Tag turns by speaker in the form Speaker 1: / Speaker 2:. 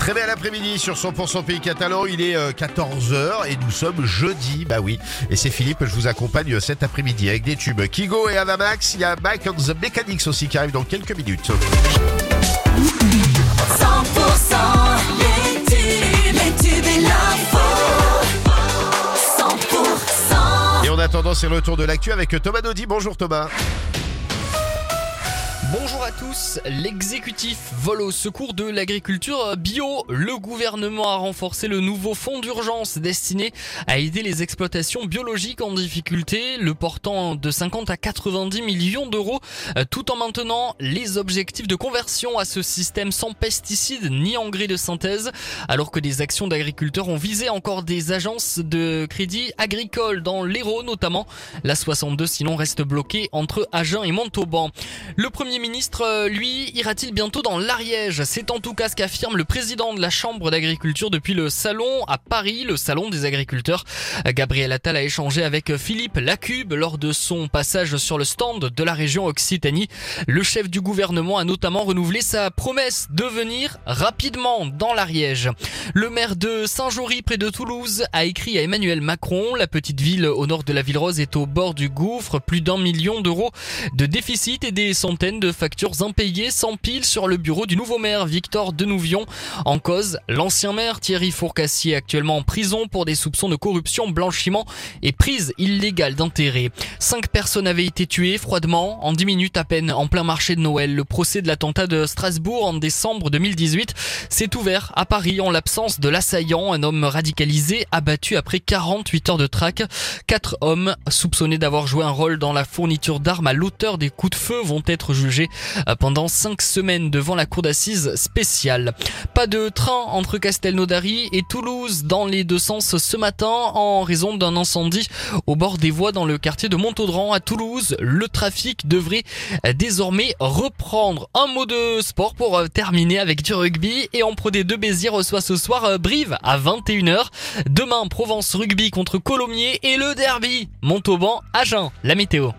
Speaker 1: Très bel après-midi sur 100% Pays Catalan, il est 14h et nous sommes jeudi, bah oui. Et c'est Philippe, je vous accompagne euh, cet après-midi avec des tubes Kigo et Avamax. Il y a Mike on the Mechanics aussi qui arrive dans quelques minutes.
Speaker 2: 100% les tubes, les tubes et l'info. 100%
Speaker 1: Et en attendant, c'est le retour de l'actu avec Thomas Naudy. Bonjour Thomas.
Speaker 3: Bonjour à tous, l'exécutif vole au secours de l'agriculture bio. Le gouvernement a renforcé le nouveau fonds d'urgence destiné à aider les exploitations biologiques en difficulté, le portant de 50 à 90 millions d'euros, euh, tout en maintenant les objectifs de conversion à ce système sans pesticides ni engrais de synthèse, alors que des actions d'agriculteurs ont visé encore des agences de crédit agricole dans l'Hérault notamment. La 62 sinon reste bloquée entre Agen et Montauban. Ministre, euh, lui, ira-t-il bientôt dans l'Ariège? C'est en tout cas ce qu'affirme le président de la Chambre d'agriculture depuis le salon à Paris, le salon des agriculteurs. Gabriel Attal a échangé avec Philippe Lacube lors de son passage sur le stand de la région Occitanie. Le chef du gouvernement a notamment renouvelé sa promesse de venir rapidement dans l'Ariège. Le maire de Saint-Jory près de Toulouse a écrit à Emmanuel Macron. La petite ville au nord de la ville rose est au bord du gouffre. Plus d'un million d'euros de déficit et des centaines de factures impayées s'empilent sur le bureau du nouveau maire Victor Denouvion. En cause, l'ancien maire Thierry Fourcassier actuellement en prison pour des soupçons de corruption, blanchiment et prise illégale d'intérêt. Cinq personnes avaient été tuées froidement en dix minutes à peine en plein marché de Noël. Le procès de l'attentat de Strasbourg en décembre 2018 s'est ouvert à Paris en l'absence de l'assaillant, un homme radicalisé abattu après 48 heures de traque. Quatre hommes soupçonnés d'avoir joué un rôle dans la fourniture d'armes à l'auteur des coups de feu vont être jugés euh, pendant cinq semaines devant la cour d'assises spéciale. Pas de train entre Castelnaudary et Toulouse dans les deux sens ce matin en raison d'un incendie au bord des voies dans le quartier de Montaudran à Toulouse. Le trafic devrait euh, désormais reprendre. Un mot de sport pour euh, terminer avec du rugby et en Pro D2 Béziers reçoit ce soir Brive à 21h. Demain Provence Rugby contre Colomiers et le derby Montauban Agen. La météo.